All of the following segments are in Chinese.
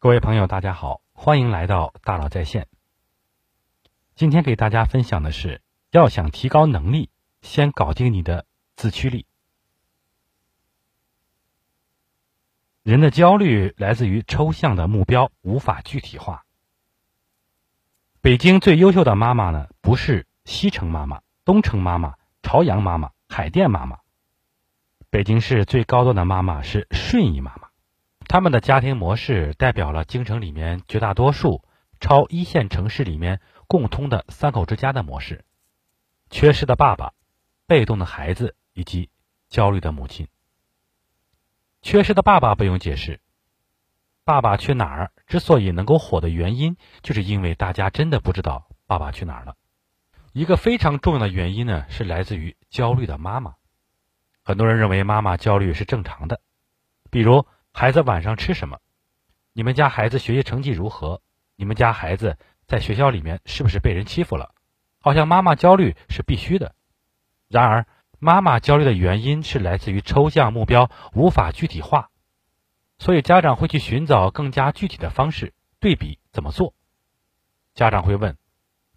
各位朋友，大家好，欢迎来到大佬在线。今天给大家分享的是，要想提高能力，先搞定你的自驱力。人的焦虑来自于抽象的目标无法具体化。北京最优秀的妈妈呢，不是西城妈妈、东城妈妈、朝阳妈妈、海淀妈妈。北京市最高端的妈妈是顺义妈妈。他们的家庭模式代表了京城里面绝大多数超一线城市里面共通的三口之家的模式：缺失的爸爸、被动的孩子以及焦虑的母亲。缺失的爸爸不用解释，《爸爸去哪儿》之所以能够火的原因，就是因为大家真的不知道爸爸去哪儿了。一个非常重要的原因呢，是来自于焦虑的妈妈。很多人认为妈妈焦虑是正常的，比如。孩子晚上吃什么？你们家孩子学习成绩如何？你们家孩子在学校里面是不是被人欺负了？好像妈妈焦虑是必须的。然而，妈妈焦虑的原因是来自于抽象目标无法具体化，所以家长会去寻找更加具体的方式对比怎么做。家长会问：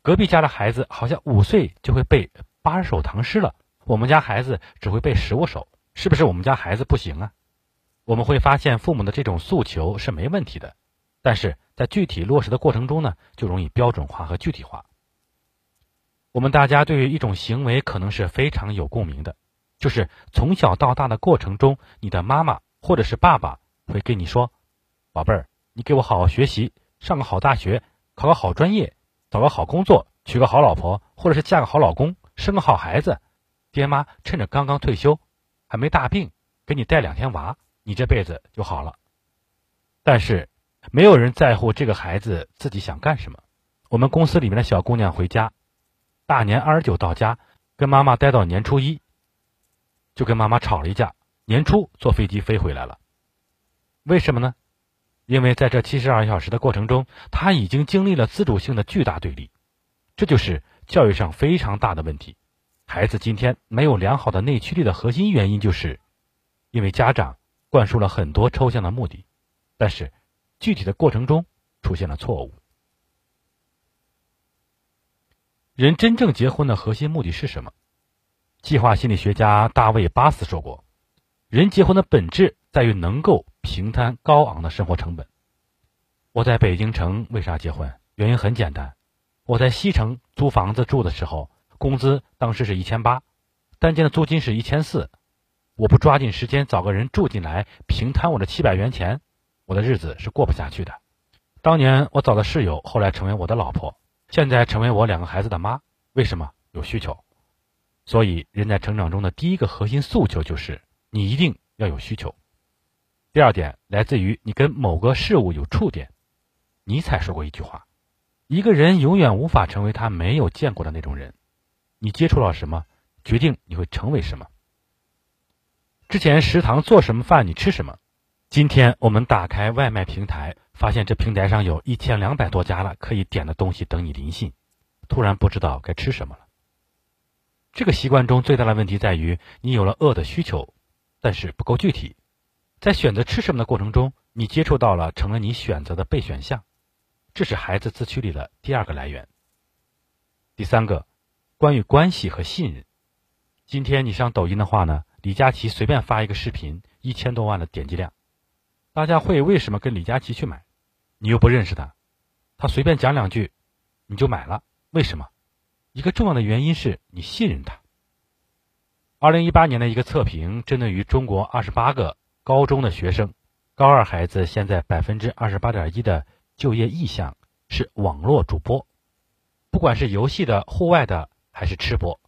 隔壁家的孩子好像五岁就会背八首唐诗了，我们家孩子只会背十五首，是不是我们家孩子不行啊？我们会发现，父母的这种诉求是没问题的，但是在具体落实的过程中呢，就容易标准化和具体化。我们大家对于一种行为可能是非常有共鸣的，就是从小到大的过程中，你的妈妈或者是爸爸会跟你说：“宝贝儿，你给我好好学习，上个好大学，考个好专业，找个好工作，娶个好老婆，或者是嫁个好老公，生个好孩子。爹妈趁着刚刚退休，还没大病，给你带两天娃。”你这辈子就好了，但是没有人在乎这个孩子自己想干什么。我们公司里面的小姑娘回家，大年二十九到家，跟妈妈待到年初一，就跟妈妈吵了一架。年初坐飞机飞回来了，为什么呢？因为在这七十二小时的过程中，他已经经历了自主性的巨大对立，这就是教育上非常大的问题。孩子今天没有良好的内驱力的核心原因，就是因为家长。灌输了很多抽象的目的，但是具体的过程中出现了错误。人真正结婚的核心目的是什么？计划心理学家大卫·巴斯说过：“人结婚的本质在于能够平摊高昂的生活成本。”我在北京城为啥结婚？原因很简单，我在西城租房子住的时候，工资当时是一千八，单间的租金是一千四。我不抓紧时间找个人住进来，平摊我的七百元钱，我的日子是过不下去的。当年我找的室友，后来成为我的老婆，现在成为我两个孩子的妈。为什么？有需求。所以，人在成长中的第一个核心诉求就是你一定要有需求。第二点来自于你跟某个事物有触点。尼采说过一句话：一个人永远无法成为他没有见过的那种人。你接触到什么，决定你会成为什么。之前食堂做什么饭你吃什么？今天我们打开外卖平台，发现这平台上有一千两百多家了可以点的东西等你临信，突然不知道该吃什么了。这个习惯中最大的问题在于，你有了饿的需求，但是不够具体。在选择吃什么的过程中，你接触到了成了你选择的备选项，这是孩子自驱力的第二个来源。第三个，关于关系和信任。今天你上抖音的话呢？李佳琦随便发一个视频，一千多万的点击量，大家会为什么跟李佳琦去买？你又不认识他，他随便讲两句，你就买了，为什么？一个重要的原因是你信任他。二零一八年的一个测评，针对于中国二十八个高中的学生，高二孩子现在百分之二十八点一的就业意向是网络主播，不管是游戏的、户外的还是吃播，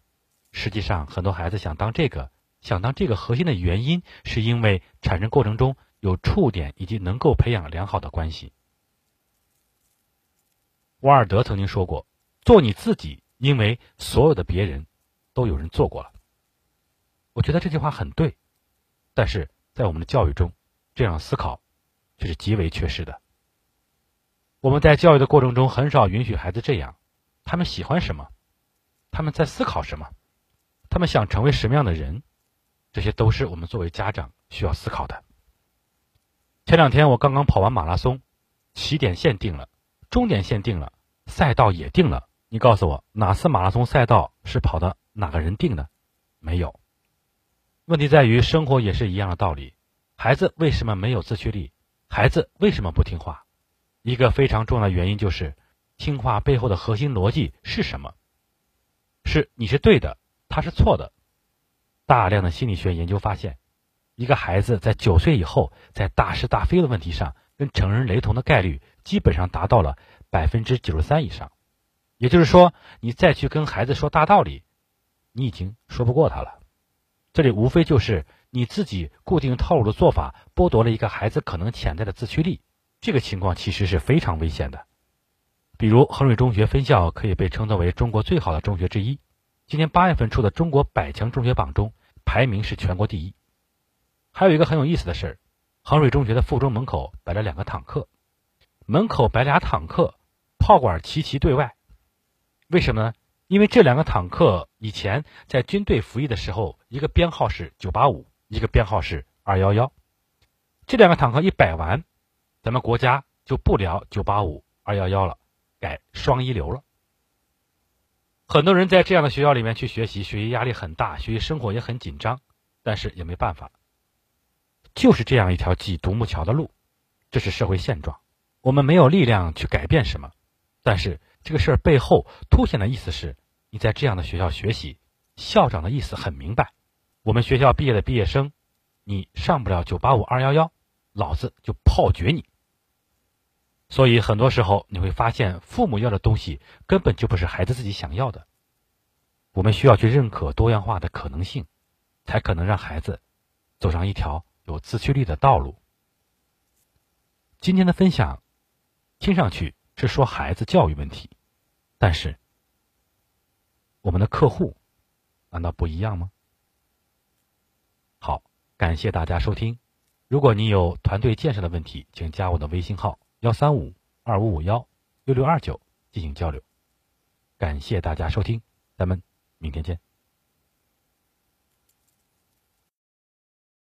实际上很多孩子想当这个。想当这个核心的原因，是因为产生过程中有触点，以及能够培养良好的关系。瓦尔德曾经说过：“做你自己，因为所有的别人都有人做过了。”我觉得这句话很对，但是在我们的教育中，这样思考却是极为缺失的。我们在教育的过程中很少允许孩子这样。他们喜欢什么？他们在思考什么？他们想成为什么样的人？这些都是我们作为家长需要思考的。前两天我刚刚跑完马拉松，起点线定了，终点线定了，赛道也定了。你告诉我，哪次马拉松赛道是跑的哪个人定的？没有。问题在于，生活也是一样的道理。孩子为什么没有自驱力？孩子为什么不听话？一个非常重要的原因就是，听话背后的核心逻辑是什么？是你是对的，他是错的。大量的心理学研究发现，一个孩子在九岁以后，在大是大非的问题上跟成人雷同的概率，基本上达到了百分之九十三以上。也就是说，你再去跟孩子说大道理，你已经说不过他了。这里无非就是你自己固定套路的做法，剥夺了一个孩子可能潜在的自驱力。这个情况其实是非常危险的。比如衡水中学分校可以被称作为中国最好的中学之一，今年八月份出的中国百强中学榜中排名是全国第一。还有一个很有意思的事儿，衡水中学的附中门口摆了两个坦克，门口摆俩坦克，炮管齐齐对外。为什么呢？因为这两个坦克以前在军队服役的时候，一个编号是九八五，一个编号是二幺幺。这两个坦克一摆完，咱们国家就不聊九八五、二幺幺了。改双一流了，很多人在这样的学校里面去学习，学习压力很大，学习生活也很紧张，但是也没办法，就是这样一条挤独木桥的路，这是社会现状，我们没有力量去改变什么，但是这个事儿背后凸显的意思是，你在这样的学校学习，校长的意思很明白，我们学校毕业的毕业生，你上不了九八五二幺幺，老子就炮决你。所以很多时候你会发现，父母要的东西根本就不是孩子自己想要的。我们需要去认可多样化的可能性，才可能让孩子走上一条有自驱力的道路。今天的分享听上去是说孩子教育问题，但是我们的客户难道不一样吗？好，感谢大家收听。如果你有团队建设的问题，请加我的微信号。幺三五二五五幺六六二九进行交流，感谢大家收听，咱们明天见。